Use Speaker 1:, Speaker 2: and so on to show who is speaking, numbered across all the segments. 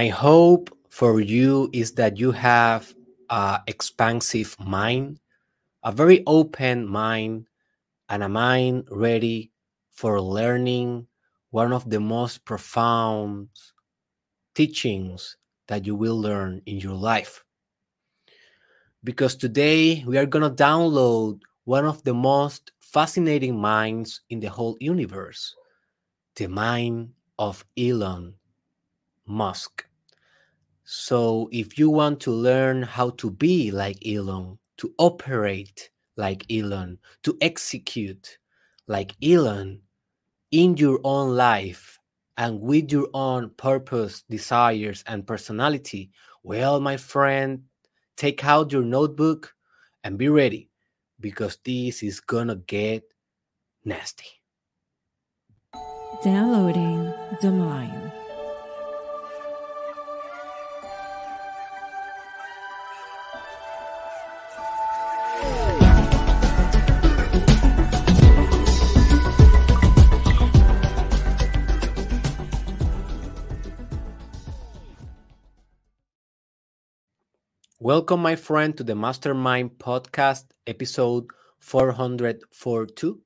Speaker 1: My hope for you is that you have a expansive mind, a very open mind, and a mind ready for learning one of the most profound teachings that you will learn in your life. Because today we are going to download one of the most fascinating minds in the whole universe the mind of Elon Musk. So, if you want to learn how to be like Elon, to operate like Elon, to execute like Elon in your own life and with your own purpose, desires, and personality, well, my friend, take out your notebook and be ready because this is gonna get nasty.
Speaker 2: Downloading the mind.
Speaker 1: Welcome, my friend, to the Mastermind Podcast, episode 442.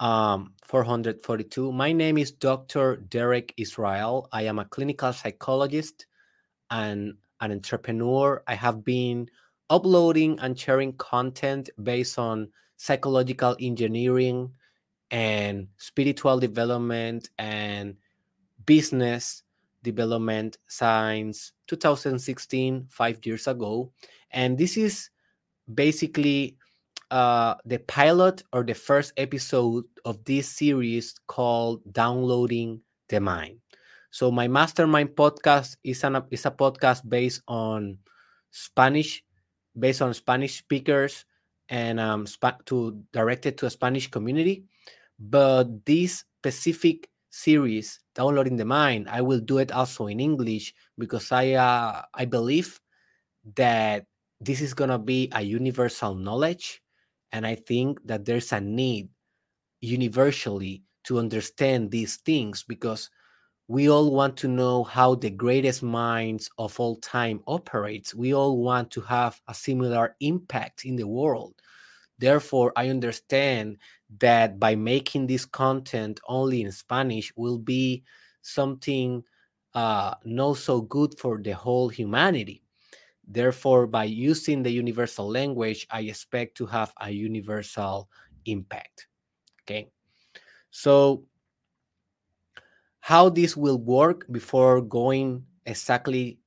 Speaker 1: Um, 442. My name is Dr. Derek Israel. I am a clinical psychologist and an entrepreneur. I have been uploading and sharing content based on psychological engineering and spiritual development and business development since 2016, five years ago. And this is basically uh, the pilot or the first episode of this series called Downloading the Mind. So my mastermind podcast is an is a podcast based on Spanish, based on Spanish speakers and um, to directed to a Spanish community. But this specific series, Downloading the Mind, I will do it also in English because I uh, I believe that this is gonna be a universal knowledge, and I think that there's a need universally to understand these things because we all want to know how the greatest minds of all time operates. We all want to have a similar impact in the world therefore i understand that by making this content only in spanish will be something uh, not so good for the whole humanity. Therefore by using the universal language i expect to have a universal impact. Okay? So how this will work before going exactly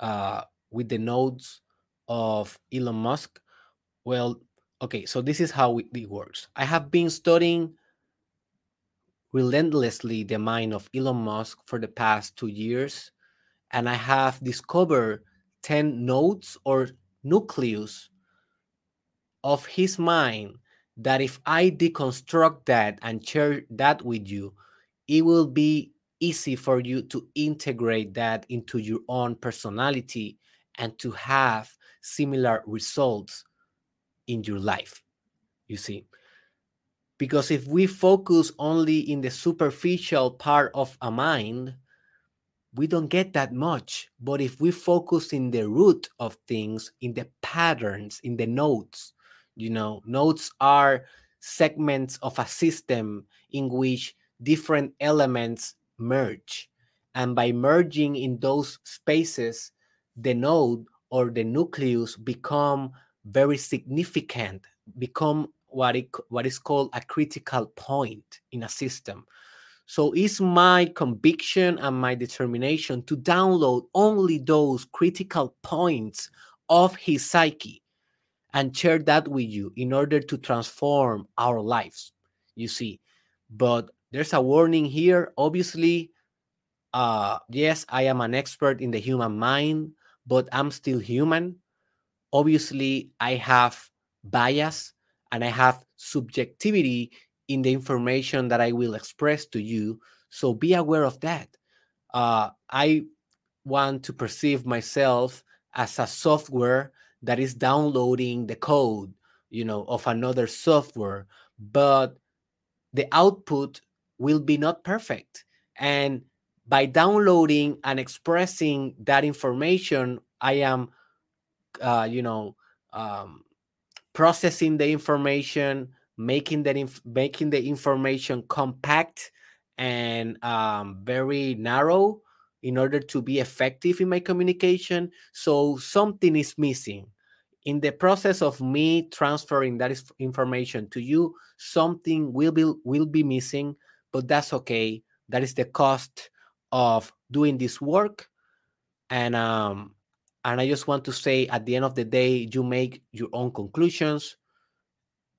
Speaker 1: uh, with the nodes of elon musk? Well okay so this is how it works. I have been studying relentlessly the mind of elon musk for the past two years and i have discovered 10 nodes or nucleus of his mind that if i deconstruct that and share that with you it will be easy for you to integrate that into your own personality and to have similar results in your life. You see, because if we focus only in the superficial part of a mind, we don't get that much. But if we focus in the root of things, in the patterns, in the nodes, you know, nodes are segments of a system in which different elements merge. And by merging in those spaces, the node or the nucleus become very significant, become what, it, what is called a critical point in a system. So it's my conviction and my determination to download only those critical points of his psyche and share that with you in order to transform our lives. You see, but there's a warning here. Obviously, uh, yes, I am an expert in the human mind, but I'm still human obviously I have bias and I have subjectivity in the information that I will express to you. So be aware of that. Uh, I want to perceive myself as a software that is downloading the code, you know, of another software, but the output will be not perfect. And by downloading and expressing that information, I am, uh, you know, um, processing the information, making that inf- making the information compact and um, very narrow in order to be effective in my communication. So something is missing in the process of me transferring that information to you. Something will be will be missing, but that's okay. That is the cost of doing this work, and um, and I just want to say at the end of the day, you make your own conclusions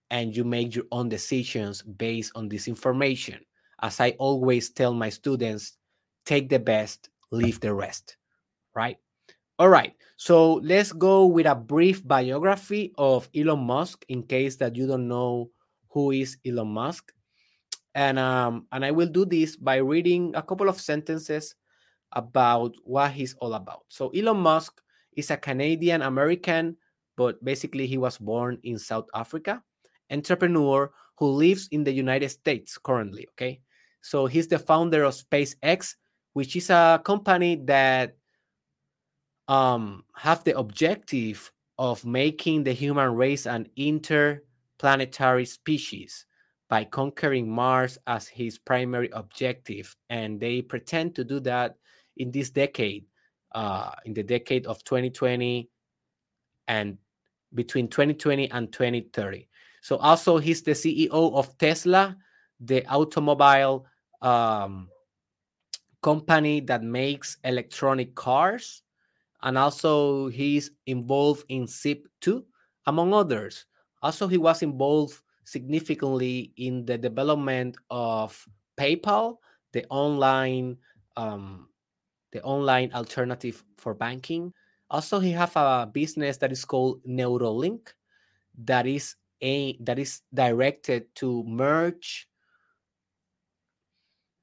Speaker 1: and you make your own decisions based on this information. As I always tell my students, take the best, leave the rest, right? All right. So let's go with a brief biography of Elon Musk in case that you don't know who is Elon Musk. And um and I will do this by reading a couple of sentences about what he's all about. So Elon Musk is a Canadian American, but basically he was born in South Africa, entrepreneur who lives in the United States currently, okay? So he's the founder of SpaceX, which is a company that um, have the objective of making the human race an interplanetary species by conquering Mars as his primary objective. And they pretend to do that in this decade, uh, in the decade of 2020 and between 2020 and 2030. So also he's the CEO of Tesla, the automobile um, company that makes electronic cars and also he's involved in Zip2, among others. Also, he was involved significantly in the development of PayPal, the online um, the online alternative for banking. Also, he have a business that is called Neuralink, that is a that is directed to merge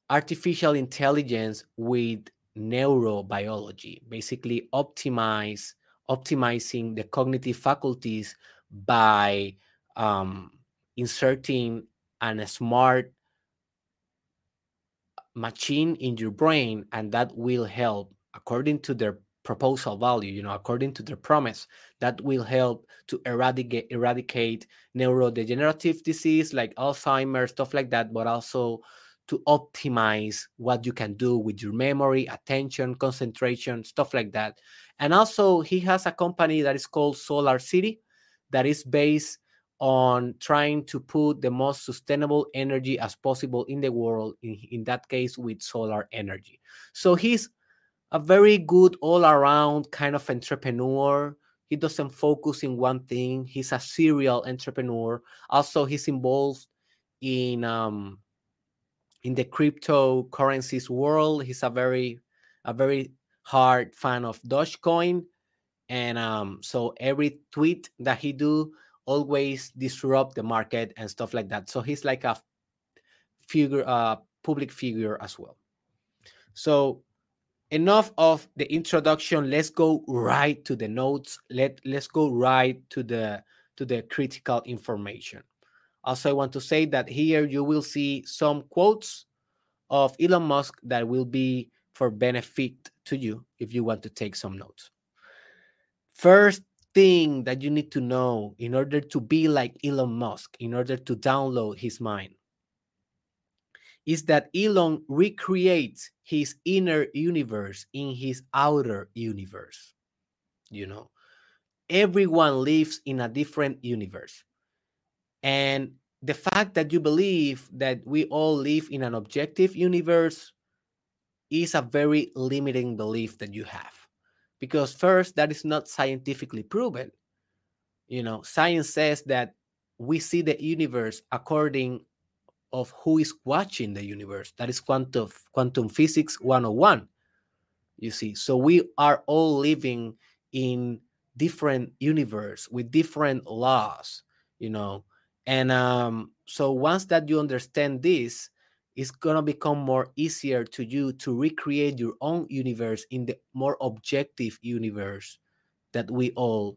Speaker 1: artificial intelligence with neurobiology, basically optimize optimizing the cognitive faculties by um, inserting an, a smart machine in your brain, and that will help, according to their proposal value, you know, according to their promise, that will help to eradicate eradicate neurodegenerative disease like Alzheimer's, stuff like that, but also to optimize what you can do with your memory, attention, concentration, stuff like that. And also, he has a company that is called Solar City that is based on trying to put the most sustainable energy as possible in the world, in, in that case, with solar energy. So he's a very good all around kind of entrepreneur. He doesn't focus in one thing. He's a serial entrepreneur. Also, he's involved in um, in the cryptocurrencies world. He's a very a very hard fan of Dogecoin, and um, so every tweet that he do always disrupt the market and stuff like that. So he's like a figure, uh, public figure as well. So enough of the introduction. Let's go right to the notes. Let let's go right to the to the critical information. Also, I want to say that here you will see some quotes of Elon Musk that will be for benefit to you if you want to take some notes. First thing that you need to know in order to be like Elon Musk, in order to download his mind, is that Elon recreates his inner universe in his outer universe. You know, everyone lives in a different universe. And the fact that you believe that we all live in an objective universe is a very limiting belief that you have. Because first, that is not scientifically proven. You know, science says that we see the universe according of who is watching the universe. That is quantum quantum physics 101. You see, so we are all living in different universe with different laws, you know, and um, so once that you understand this, it's gonna become more easier to you to recreate your own universe in the more objective universe that we all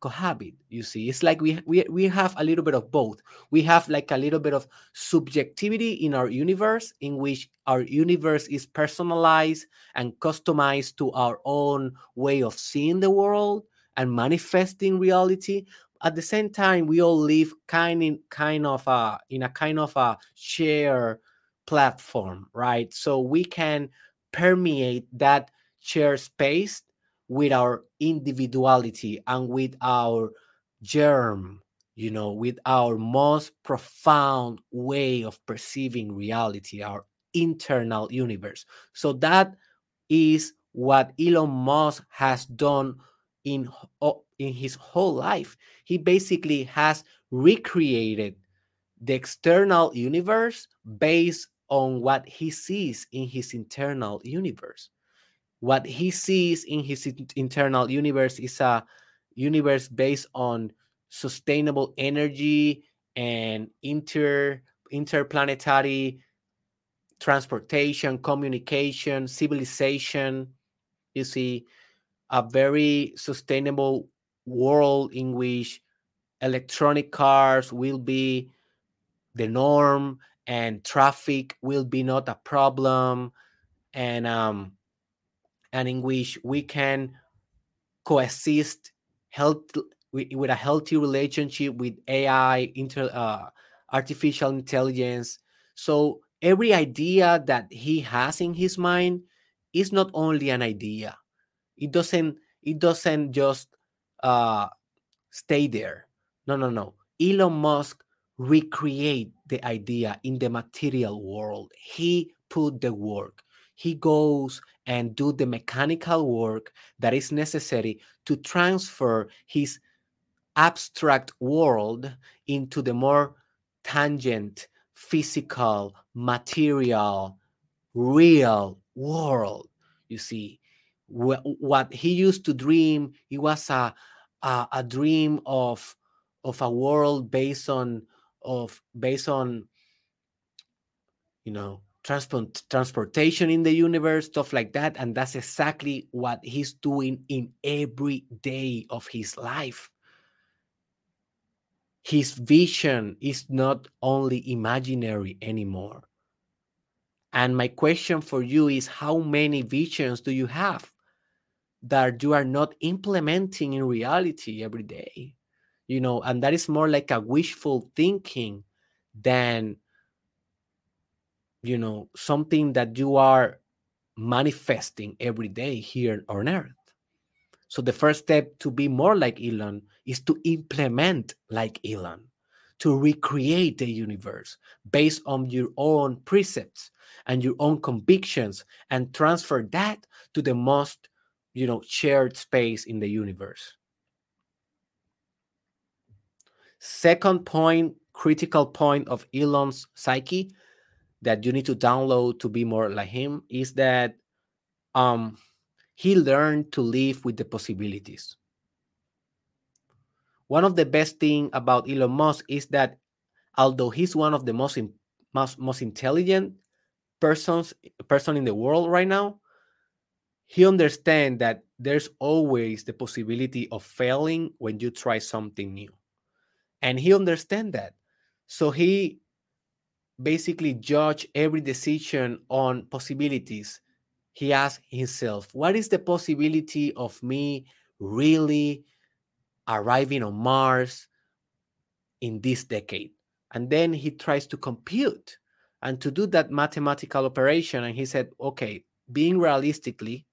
Speaker 1: cohabit you see? It's like we, we we have a little bit of both. We have like a little bit of subjectivity in our universe in which our universe is personalized and customized to our own way of seeing the world and manifesting reality. At the same time we all live kind in kind of a in a kind of uh, a share platform right so we can permeate that share space with our individuality and with our germ, you know, with our most profound way of perceiving reality, our internal universe. So that is what Elon Musk has done in in his whole life. He basically has recreated the external universe based on what he sees in his internal universe. What he sees in his internal universe is a universe based on sustainable energy and inter interplanetary transportation communication civilization. You see a very sustainable world in which electronic cars will be the norm and traffic will be not a problem and um, and in which we can coexist health with a healthy relationship with AI, inter, uh, artificial intelligence. So every idea that he has in his mind is not only an idea. It doesn't. It doesn't just uh, stay there. No, no, no. Elon Musk recreate the idea in the material world. He put the work. He goes and do the mechanical work that is necessary to transfer his abstract world into the more tangent, physical, material, real world. You see, what he used to dream, it was a, a, a dream of of a world based on of based on you know transport transportation in the universe stuff like that and that's exactly what he's doing in every day of his life. His vision is not only imaginary anymore. And my question for you is how many visions do you have that you are not implementing in reality every day you know and that is more like a wishful thinking than you know something that you are manifesting every day here on earth. So the first step to be more like elon is to implement like elon to recreate the universe based on your own precepts and your own convictions and transfer that to the most you know shared space in the universe second point critical point of elon's psyche that you need to download to be more like him is that um, he learned to live with the possibilities. One of the best thing about Elon Musk is that although he's one of the most most, most intelligent persons person in the world right now, he understands that there's always the possibility of failing when you try something new. And he understands that. So he basically judge every decision on possibilities. He asked himself, What is the possibility of me really arriving on Mars in this decade? And then he tries to compute and to do that mathematical operation. And he said, Okay, being realistically,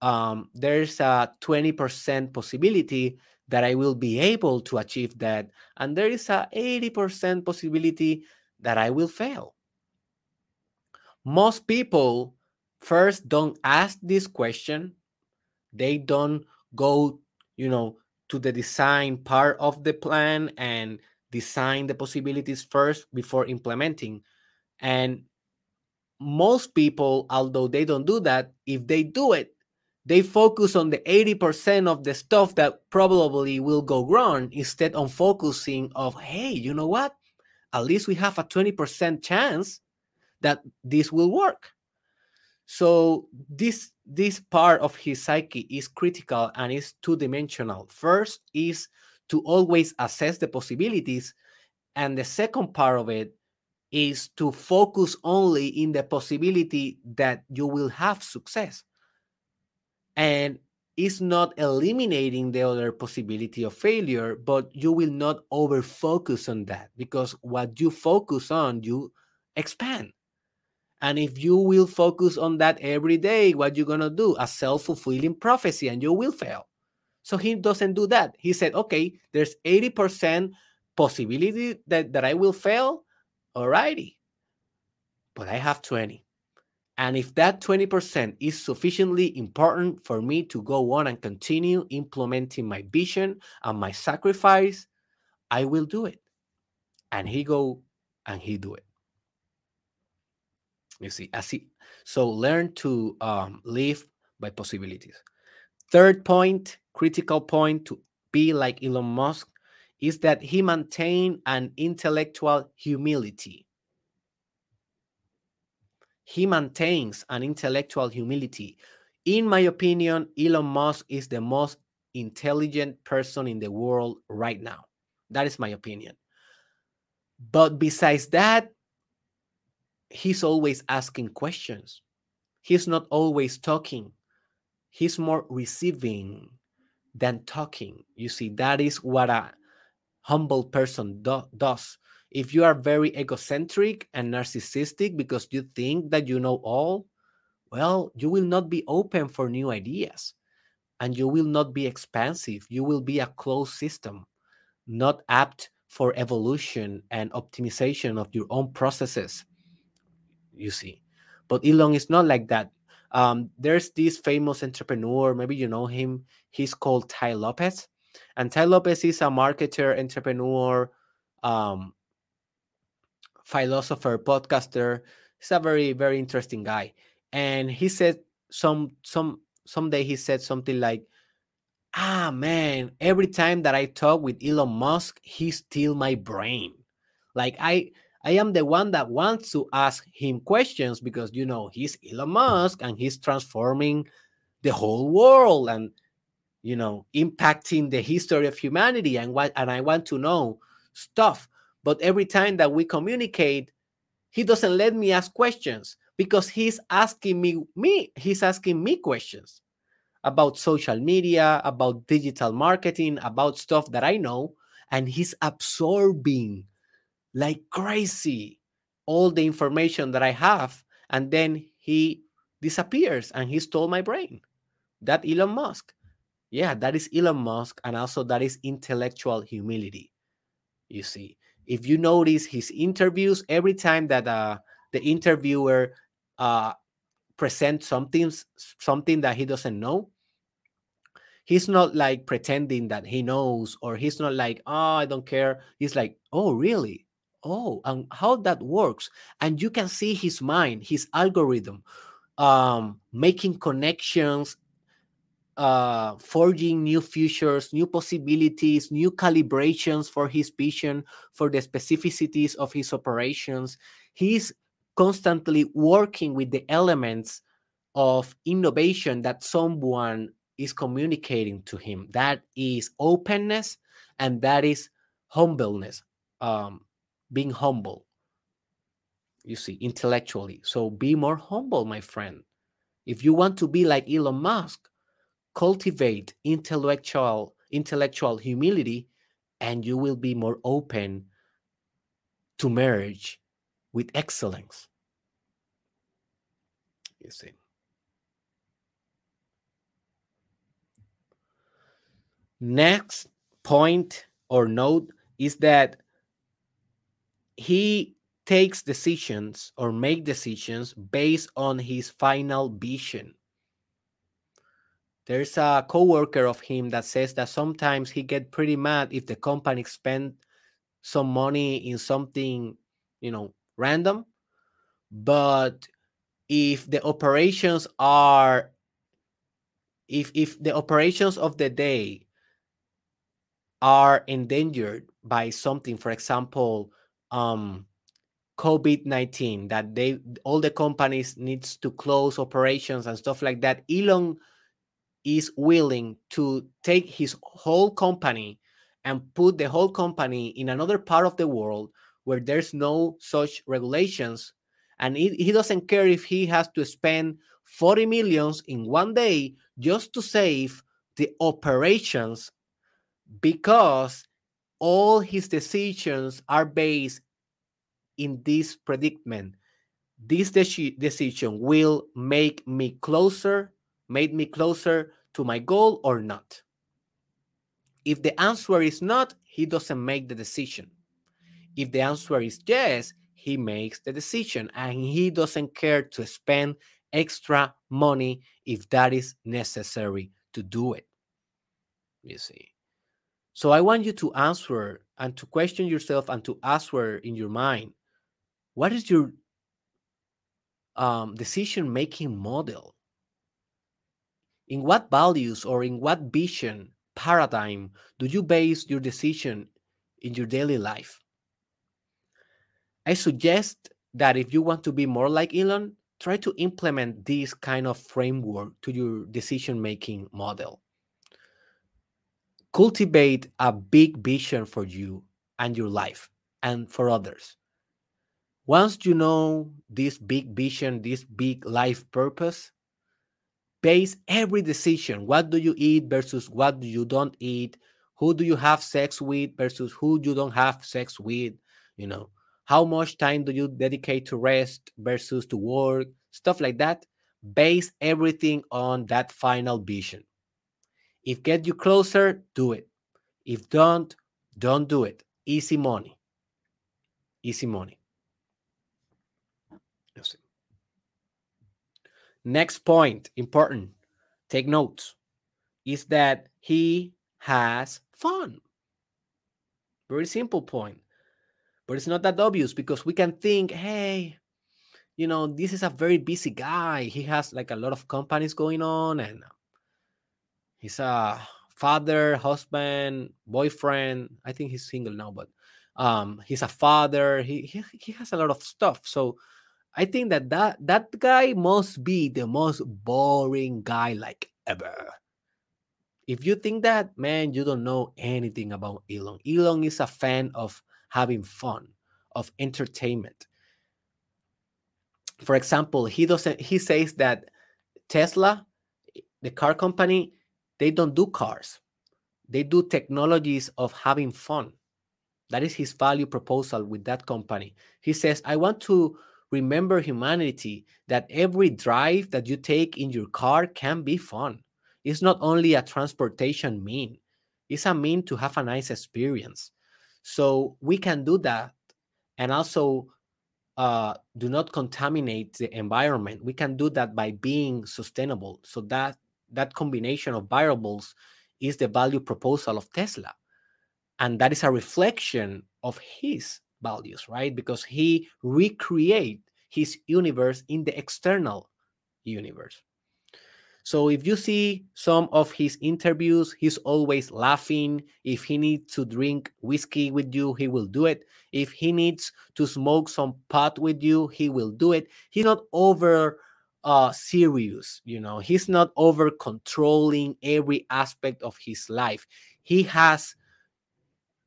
Speaker 1: um, there's a 20% possibility that I will be able to achieve that. And there is a 80% possibility that I will fail. Most people first don't ask this question. They don't go, you know, to the design part of the plan and design the possibilities first before implementing. And most people, although they don't do that, if they do it, they focus on the 80% of the stuff that probably will go wrong instead of focusing of, hey, you know what? at least we have a 20% chance that this will work. So this this part of his psyche is critical and is two dimensional. First is to always assess the possibilities, and the second part of it is to focus only in the possibility that you will have success. And it's not eliminating the other possibility of failure, but you will not over focus on that because what you focus on, you expand. And if you will focus on that every day, what you're going to do? A self fulfilling prophecy, and you will fail. So he doesn't do that. He said, okay, there's 80% possibility that, that I will fail. Alrighty. But I have 20. And if that 20% is sufficiently important for me to go on and continue implementing my vision and my sacrifice, I will do it. And he go and he do it. You see, I see. So learn to um, live by possibilities. Third point, critical point to be like Elon Musk is that he maintained an intellectual humility. He maintains an intellectual humility. In my opinion, Elon Musk is the most intelligent person in the world right now. That is my opinion. But besides that, he's always asking questions. He's not always talking. He's more receiving than talking. You see, that is what a humble person do, does. If you are very egocentric and narcissistic because you think that you know all, well, you will not be open for new ideas and you will not be expansive. You will be a closed system, not apt for evolution and optimization of your own processes you see. But Elon is not like that. Um, there's this famous entrepreneur, maybe you know him. He's called Tai Lopez. And Tai Lopez is a marketer, entrepreneur, um, philosopher, podcaster. He's a very, very interesting guy. And he said some some someday he said something like, ah man, every time that I talk with Elon Musk, he steal my brain. Like I I am the one that wants to ask him questions because you know he's Elon Musk and he's transforming the whole world and you know impacting the history of humanity and what and I want to know stuff. But every time that we communicate, he doesn't let me ask questions because he's asking me me he's asking me questions about social media, about digital marketing, about stuff that I know, and he's absorbing like crazy all the information that I have. And then he disappears and he stole my brain. That Elon Musk. Yeah, that is Elon Musk. And also that is intellectual humility. You see, if you notice his interviews, every time that uh, the interviewer uh, presents something, something that he doesn't know, he's not like pretending that he knows or he's not like oh i don't care. He's like oh really? Oh and how that works? And you can see his mind his algorithm um making connections uh forging new futures new possibilities new calibrations for his vision for the specificities of his operations he's constantly working with the elements of innovation that someone is communicating to him that is openness and that is humbleness um being humble. You see, intellectually. So be more humble, my friend. If you want to be like Elon Musk, cultivate intellectual intellectual humility and you will be more open to marriage with excellence. You see. Next point or note is that he takes decisions or make decisions based on his final vision. There's a coworker of him that says that sometimes he get pretty mad if the company spend some money in something, you know, random. But if the operations are if if the operations of the day are endangered by something, for example, um, COVID-19 that they all the companies needs to close operations and stuff like that, Elon is willing to take his whole company and put the whole company in another part of the world where there's no such regulations. And he, he doesn't care if he has to spend 40 millions in one day just to save the operations because all his decisions are based in this predicament. This de- decision will make me closer made me closer to my goal or not. If the answer is not he doesn't make the decision. If the answer is yes he makes the decision and he doesn't care to spend extra money if that is necessary to do it. You see. So i want you to answer and to question yourself and to answer in your mind what is your um, decision making model? In what values or in what vision paradigm do you base your decision in your daily life? I suggest that if you want to be more like Elon, try to implement this kind of framework to your decision making model. Cultivate a big vision for you and your life and for others once you know this big vision, this big life purpose, base every decision. What do you eat versus what you don't eat? Who do you have sex with versus who you don't have sex with? You know, how much time do you dedicate to rest versus to work? Stuff like that. Base everything on that final vision. If get you closer, do it. If don't, don't do it. Easy money. Easy money. Next point, important, take notes, is that he has fun. Very simple point. But it's not that obvious because we can think, hey, you know, this is a very busy guy. He has like a lot of companies going on and he's a father, husband, boyfriend. I think he's single now, but um, he's a father. He, he he has a lot of stuff. So I think that that that guy must be the most boring guy like ever. If you think that, man, you don't know anything about Elon. Elon is a fan of having fun, of entertainment. For example, he doesn't he says that Tesla, the car company, they don't do cars. They do technologies of having fun. That is his value proposal with that company. He says, I want to remember humanity that every drive that you take in your car can be fun. It's not only a transportation mean, it's a mean to have a nice experience. So we can do that and also uh, do not contaminate the environment. We can do that by being sustainable. So that that combination of variables is the value proposal of Tesla. And that is a reflection of his values, right? Because he recreate his universe in the external universe. So if you see some of his interviews, he's always laughing. If he needs to drink whiskey with you, he will do it. If he needs to smoke some pot with you, he will do it. He's not over uh serious, you know. He's not over controlling every aspect of his life. He has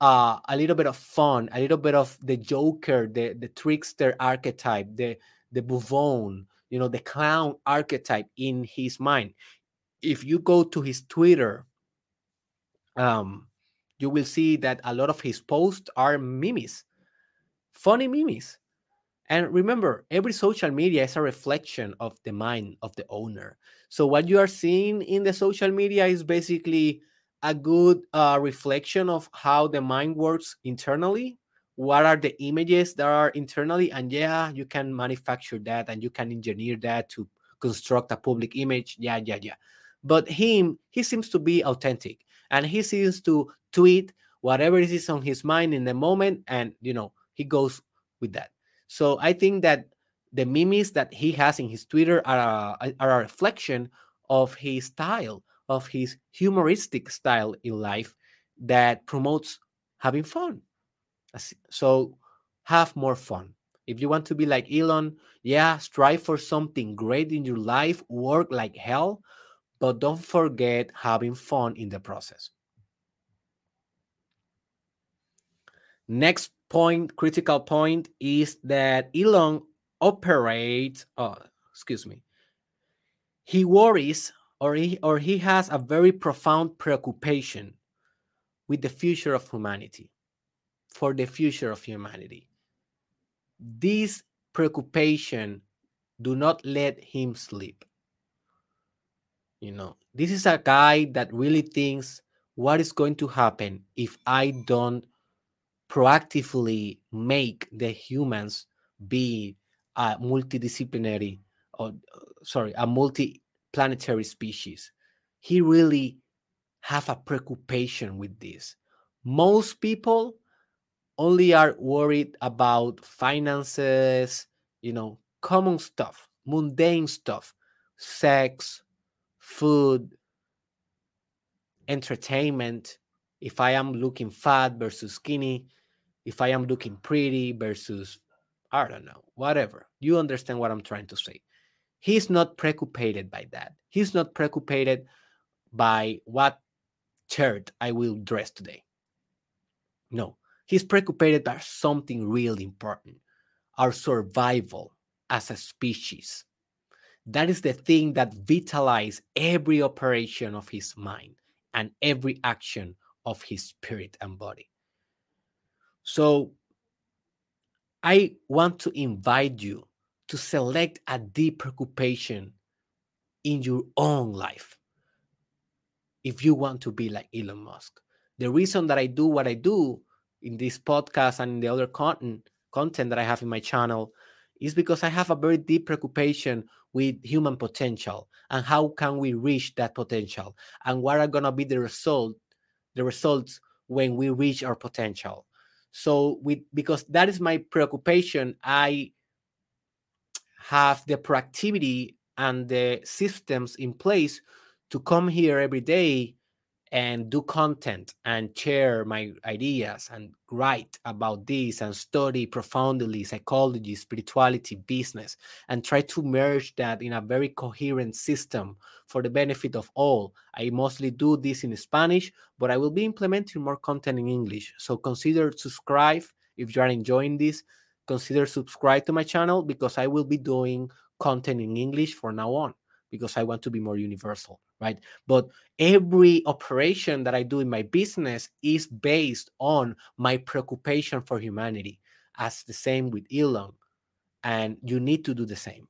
Speaker 1: uh, a little bit of fun, a little bit of the Joker, the the trickster archetype, the the buffon, you know, the clown archetype in his mind. If you go to his Twitter, um, you will see that a lot of his posts are memes, funny memes. And remember, every social media is a reflection of the mind of the owner. So what you are seeing in the social media is basically a good uh, reflection of how the mind works internally what are the images that are internally and yeah you can manufacture that and you can engineer that to construct a public image. Yeah yeah yeah. But him he seems to be authentic and he seems to tweet whatever is on his mind in the moment and you know he goes with that. So i think that the memes that he has in his twitter are a, are a reflection of his style of his humoristic style in life that promotes having fun. So have more fun. If you want to be like Elon, yeah, strive for something great in your life, work like hell, but don't forget having fun in the process. Next point, critical point, is that Elon operates, oh, excuse me, he worries or he, or he has a very profound preoccupation with the future of humanity, for the future of humanity. This preoccupation do not let him sleep. You know, this is a guy that really thinks what is going to happen if I don't proactively make the humans be a multidisciplinary or sorry, a multi-planetary species. He really have a preoccupation with this. Most people only are worried about finances, you know, common stuff, mundane stuff, sex, food, entertainment. If I am looking fat versus skinny, if I am looking pretty versus, I don't know, whatever. You understand what I'm trying to say. He's not preoccupied by that. He's not preoccupied by what shirt I will dress today. No, he's preoccupied by something really important our survival as a species. That is the thing that vitalizes every operation of his mind and every action of his spirit and body. So I want to invite you to select a deep preoccupation in your own life if you want to be like Elon Musk. The reason that I do what I do in this podcast and in the other content content that I have in my channel is because I have a very deep preoccupation with human potential and how can we reach that potential and what are going to be the result the results when we reach our potential so with because that is my preoccupation i have the proactivity and the systems in place to come here every day and do content and share my ideas and write about this and study profoundly psychology, spirituality, business, and try to merge that in a very coherent system for the benefit of all. I mostly do this in Spanish, but I will be implementing more content in English. So consider subscribe if you are enjoying this. Consider subscribe to my channel because I will be doing content in English for now on because I want to be more universal, right? But every operation that I do in my business is based on my preoccupation for humanity, as the same with Elon. And you need to do the same.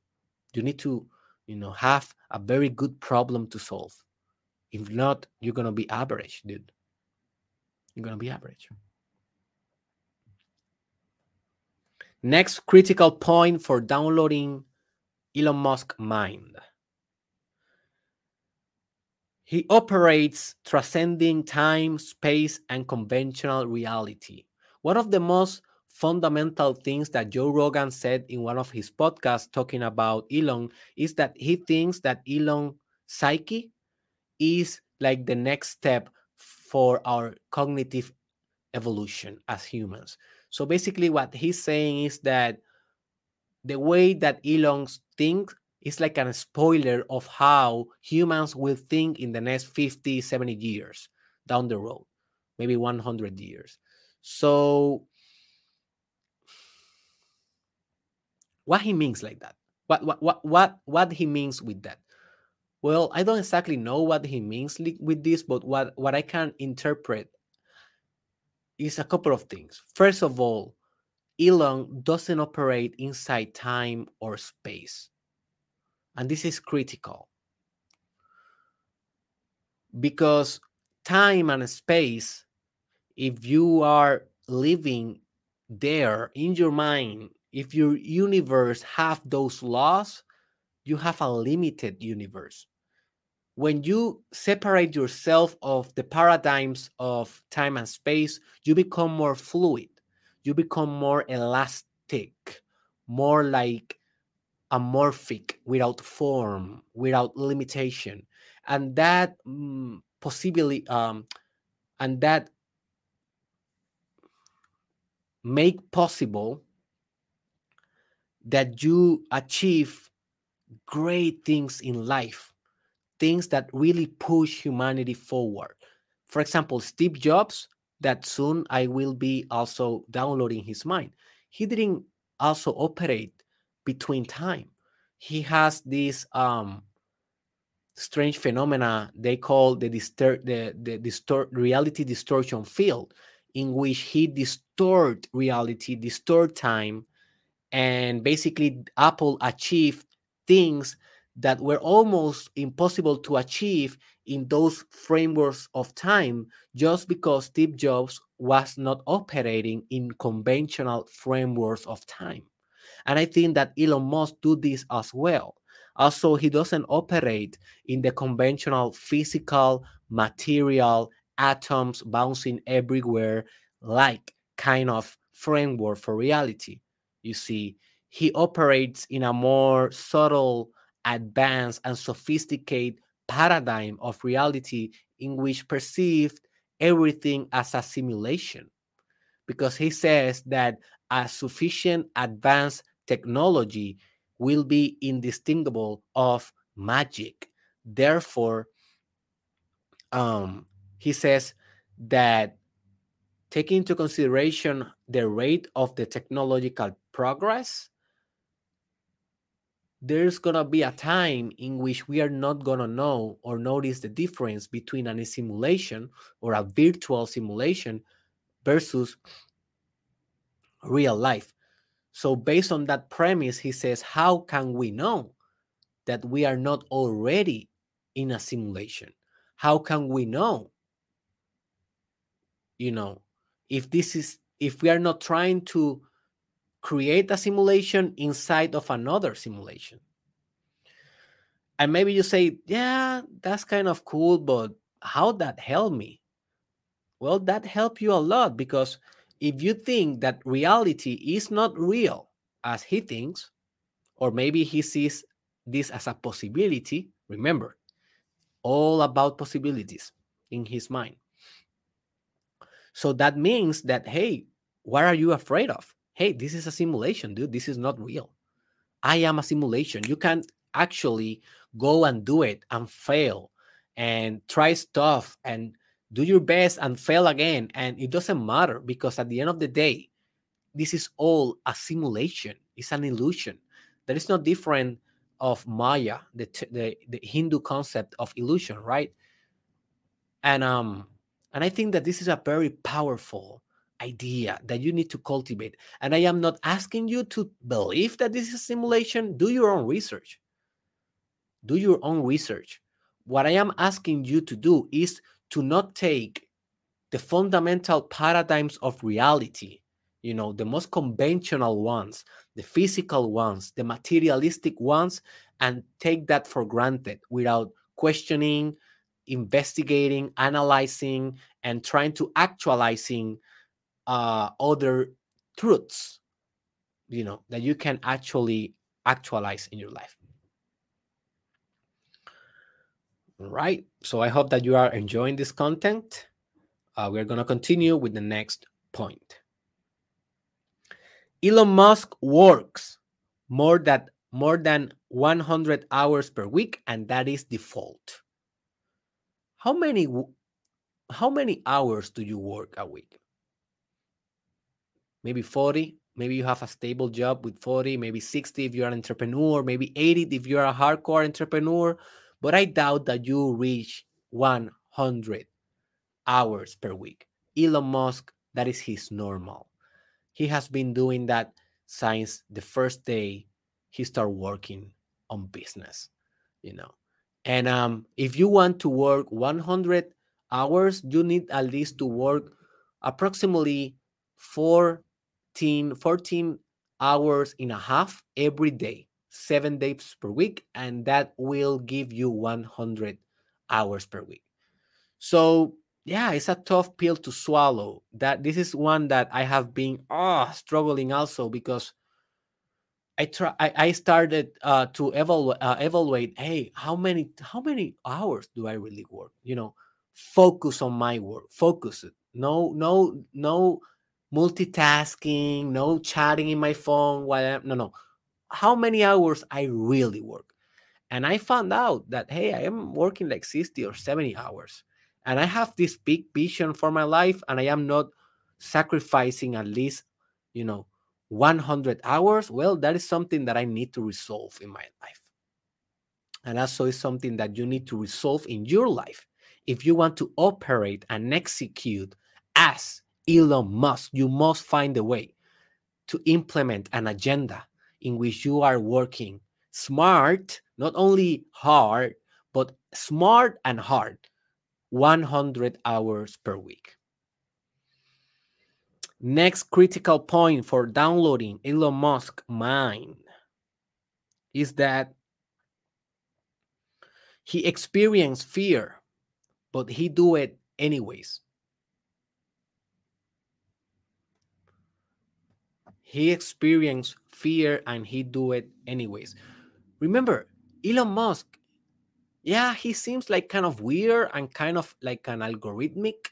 Speaker 1: You need to, you know, have a very good problem to solve. If not, you're gonna be average, dude. You're gonna be average. Next critical point for downloading Elon Musk Mind. He operates transcending time, space, and conventional reality. One of the most fundamental things that Joe Rogan said in one of his podcasts talking about Elon is that he thinks that Elon psyche is like the next step for our cognitive evolution as humans. So basically, what he's saying is that the way that Elon thinks is like a spoiler of how humans will think in the next 50, 70 years down the road, maybe 100 years. So, what he means like that? What what what what what he means with that? Well, I don't exactly know what he means with this, but what what I can interpret is a couple of things. First of all, Elon doesn't operate inside time or space. And this is critical because time and space, if you are living there in your mind, if your universe have those laws, you have a limited universe. When you separate yourself of the paradigms of time and space, you become more fluid. You become more elastic, more like amorphic, without form, without limitation, and that um, possibly um, and that make possible that you achieve great things in life, things that really push humanity forward. For example, Steve Jobs, that soon I will be also downloading his mind. He didn't also operate between time. He has this um, strange phenomena they call the distor- the, the distort reality distortion field, in which he distort reality, distort time, and basically Apple achieved things that were almost impossible to achieve in those frameworks of time just because Steve Jobs was not operating in conventional frameworks of time. And I think that Elon Musk do this as well. Also, he doesn't operate in the conventional physical, material, atoms bouncing everywhere like kind of framework for reality. You see, he operates in a more subtle, advanced, and sophisticated paradigm of reality in which perceived everything as a simulation. Because he says that a sufficient advanced technology will be indistinguishable of magic. Therefore, um, he says that taking into consideration the rate of the technological progress, there's going to be a time in which we are not going to know or notice the difference between a simulation or a virtual simulation versus real life. So, based on that premise, he says, How can we know that we are not already in a simulation? How can we know, you know, if this is, if we are not trying to create a simulation inside of another simulation? And maybe you say, Yeah, that's kind of cool, but how that help me? Well, that help you a lot because if you think that reality is not real as he thinks, or maybe he sees this as a possibility, remember, all about possibilities in his mind. So that means that, hey, what are you afraid of? Hey, this is a simulation, dude. This is not real. I am a simulation. You can actually go and do it and fail and try stuff and do your best and fail again and it doesn't matter because at the end of the day this is all a simulation it's an illusion that is not different of maya the, the the hindu concept of illusion right and um and i think that this is a very powerful idea that you need to cultivate. And i am not asking you to believe that this is a simulation. Do your own research. Do your own research. What i am asking you to do is to not take the fundamental paradigms of reality, you know, the most conventional ones, the physical ones, the materialistic ones, and take that for granted without questioning, investigating, analyzing, and trying to actualizing uh, other truths, you know, that you can actually actualize in your life. right so i hope that you are enjoying this content. Uh, we're going to continue with the next point. Elon musk works more than more than 100 hours per week and that is default. How many how many hours do you work a week maybe 40 maybe you have a stable job with 40 maybe 60 if you're an entrepreneur maybe 80 if you're a hardcore entrepreneur but I doubt that you reach 100 hours per week. Elon Musk, that is his normal. He has been doing that since the first day he started working on business, you know. And um, if you want to work 100 hours, you need at least to work approximately 14, 14 hours and a half every day seven days per week, and that will give you 100 hours per week. So, yeah, it's a tough pill to swallow. That this is one that I have been oh, struggling also because I try I, I started uh, to evaluate uh, evaluate. Hey, how many how many hours do I really work? You know, focus on my work. Focus it. No, no, no multitasking. No chatting in my phone. While no, no how many hours I really work. And I found out that, hey, I am working like 60 or 70 hours. And I have this big vision for my life, and I am not sacrificing at least, you know, 100 hours. Well, that is something that I need to resolve in my life. And also is something that you need to resolve in your life. If you want to operate and execute as Elon Musk, you must find a way to implement an agenda in which you are working smart, not only hard, but smart and hard, 100 hours per week. Next critical point for downloading Elon Musk mind is that he experienced fear, but he do it anyways. He experienced fear and he do it anyways. Remember, Elon Musk, yeah, he seems like kind of weird and kind of like an algorithmic,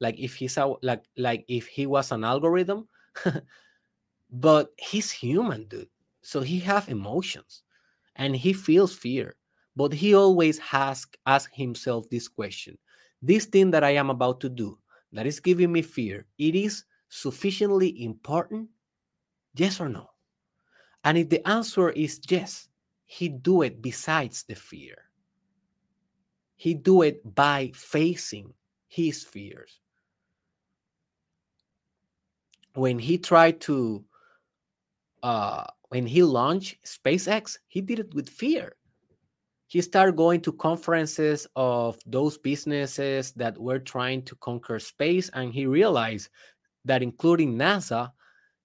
Speaker 1: like if he's a like like if he was an algorithm, but he's human, dude. So he have emotions and he feels fear, but he always has ask himself this question: This thing that I am about to do that is giving me fear, it is sufficiently important Yes or no? And if the answer is yes, he do it besides the fear. He do it by facing his fears. When he tried to uh when he launched SpaceX, he did it with fear. He started going to conferences of those businesses that were trying to conquer space, and he realized that including NASA,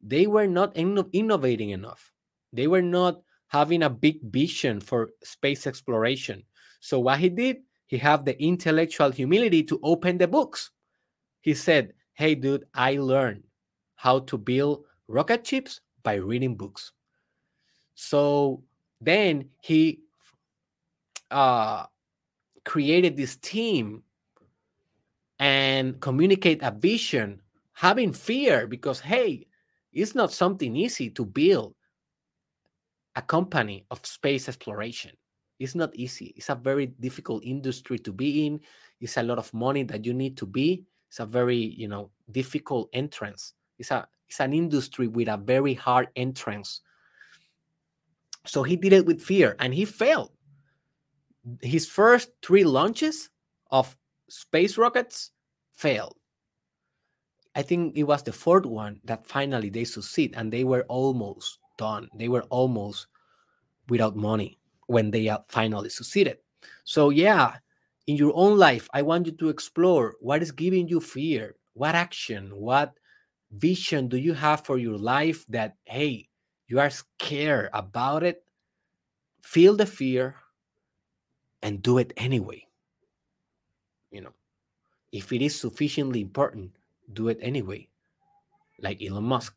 Speaker 1: they were not inno- innovating enough. They were not having a big vision for space exploration. So what he did, he had the intellectual humility to open the books. He said, "Hey dude, I learned how to build rocket ships by reading books." So then he uh, created this team and communicate a vision, having fear because hey, it's not something easy to build a company of space exploration. It's not easy. It's a very difficult industry to be in. It's a lot of money that you need to be. It's a very, you know, difficult entrance. It's a it's an industry with a very hard entrance. So he did it with fear and he failed. His first three launches of space rockets failed. I think it was the fourth one that finally they succeed and they were almost done. They were almost without money when they finally succeeded. So yeah, in your own life, I want you to explore what is giving you fear, what action, what vision do you have for your life that hey, you are scared about it. Feel the fear and do it anyway. You know, if it is sufficiently important, do it anyway, like Elon Musk.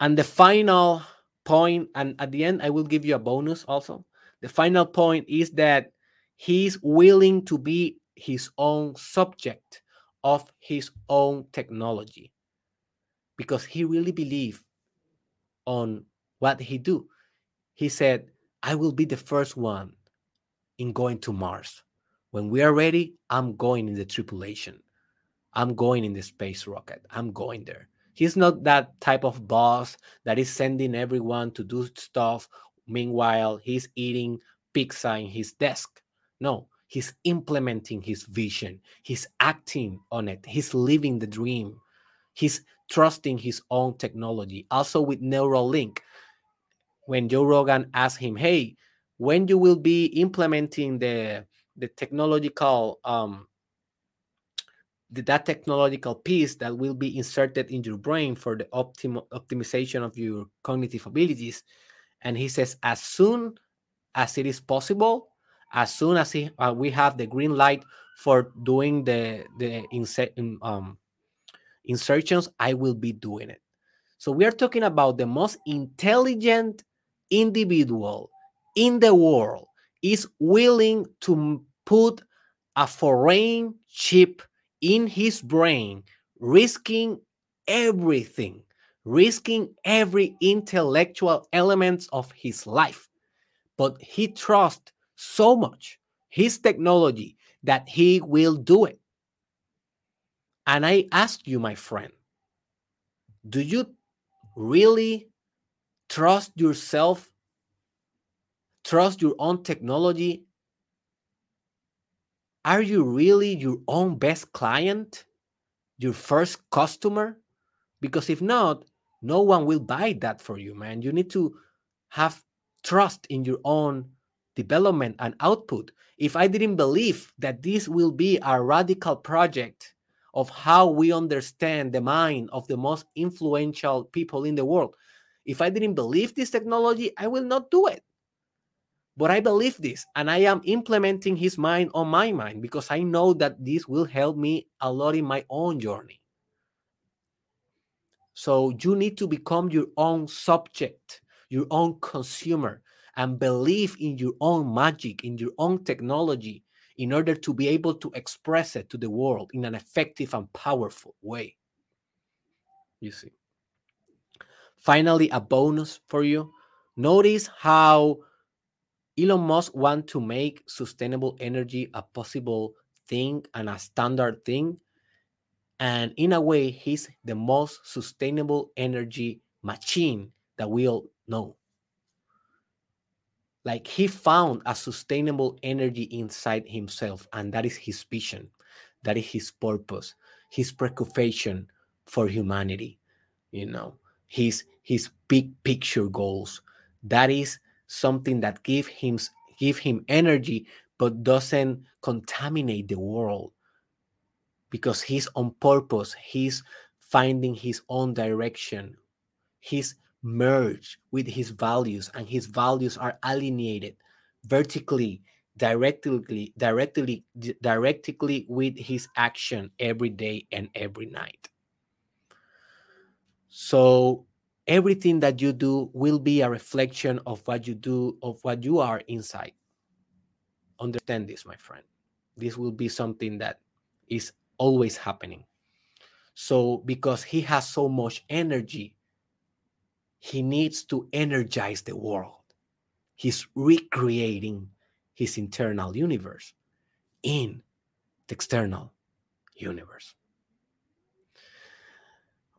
Speaker 1: And the final point, and at the end, I will give you a bonus also. The final point is that he's willing to be his own subject of his own technology because he really believed on what he do. He said, I will be the first one in going to Mars. When we are ready, I'm going in the tripulation. I'm going in the space rocket. I'm going there. He's not that type of boss that is sending everyone to do stuff. Meanwhile, he's eating pizza in his desk. No, he's implementing his vision. He's acting on it. He's living the dream. He's trusting his own technology. Also with Neuralink, when Joe Rogan asked him, "Hey, when you will be implementing the the technological um, that technological piece that will be inserted in your brain for the optim- optimization of your cognitive abilities. And he says, as soon as it is possible, as soon as he, uh, we have the green light for doing the the inse- um, insertions, I will be doing it. So we are talking about the most intelligent individual in the world is willing to put a foreign chip in his brain, risking everything, risking every intellectual element of his life. But he trusts so much his technology that he will do it. And I ask you, my friend, do you really trust yourself, trust your own technology? Are you really your own best client, your first customer? Because if not, no one will buy that for you, man. You need to have trust in your own development and output. If I didn't believe that this will be a radical project of how we understand the mind of the most influential people in the world, if I didn't believe this technology, I will not do it. But I believe this and I am implementing his mind on my mind because I know that this will help me a lot in my own journey. So you need to become your own subject, your own consumer, and believe in your own magic, in your own technology, in order to be able to express it to the world in an effective and powerful way. You see. Finally, a bonus for you. Notice how Elon Musk want to make sustainable energy a possible thing and a standard thing. And in a way, he's the most sustainable energy machine that we all know. Like he found a sustainable energy inside himself, and that is his vision, that is his purpose, his preoccupation for humanity, you know, his his big picture goals. That is something that give him give him energy but doesn't contaminate the world. Because he's on purpose he's finding his own direction. He's merged with his values and his values are alienated vertically directly directly directly with his action every day and every night. So everything that you do will be a reflection of what you do of what you are inside understand this my friend this will be something that is always happening so because he has so much energy he needs to energize the world. He's recreating his internal universe in the external universe.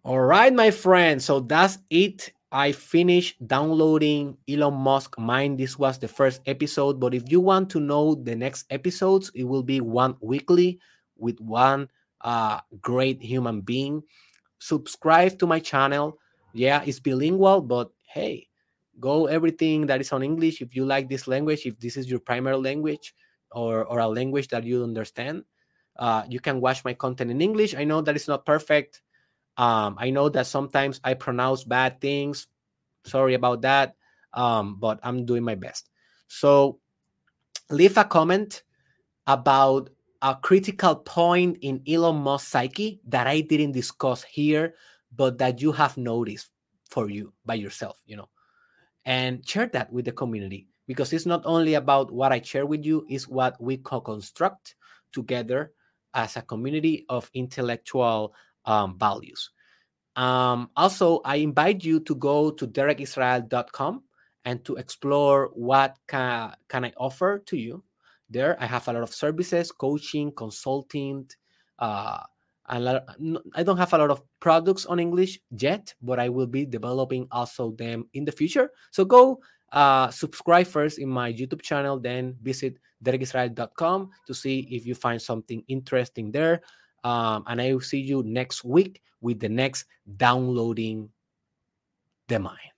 Speaker 1: All right, my friends. So that's it. I finished downloading Elon Musk Mind. This was the first episode. But if you want to know the next episodes, it will be one weekly with one uh, great human being. Subscribe to my channel yeah, it's bilingual, but hey, go everything that is on English. If you like this language, if this is your primary language or, or a language that you understand, uh, you can watch my content in English. I know that it's not perfect. Um, I know that sometimes I pronounce bad things. Sorry about that. Um, but I'm doing my best. So leave a comment about a critical point in Elon Musk psyche that I didn't discuss here but that you have noticed for you by yourself, you know, and share that with the community because it's not only about what I share with you, it's what we co-construct together as a community of intellectual um, values. Um, also, I invite you to go to derekisrael.com and to explore what can, can I offer to you. There, I have a lot of services, coaching, consulting, uh, I don't have a lot of products on English yet, but I will be developing also them in the future. So go uh, subscribe first in my YouTube channel, then visit derekisrael.com to see if you find something interesting there. Um, and I will see you next week with the next downloading the mind.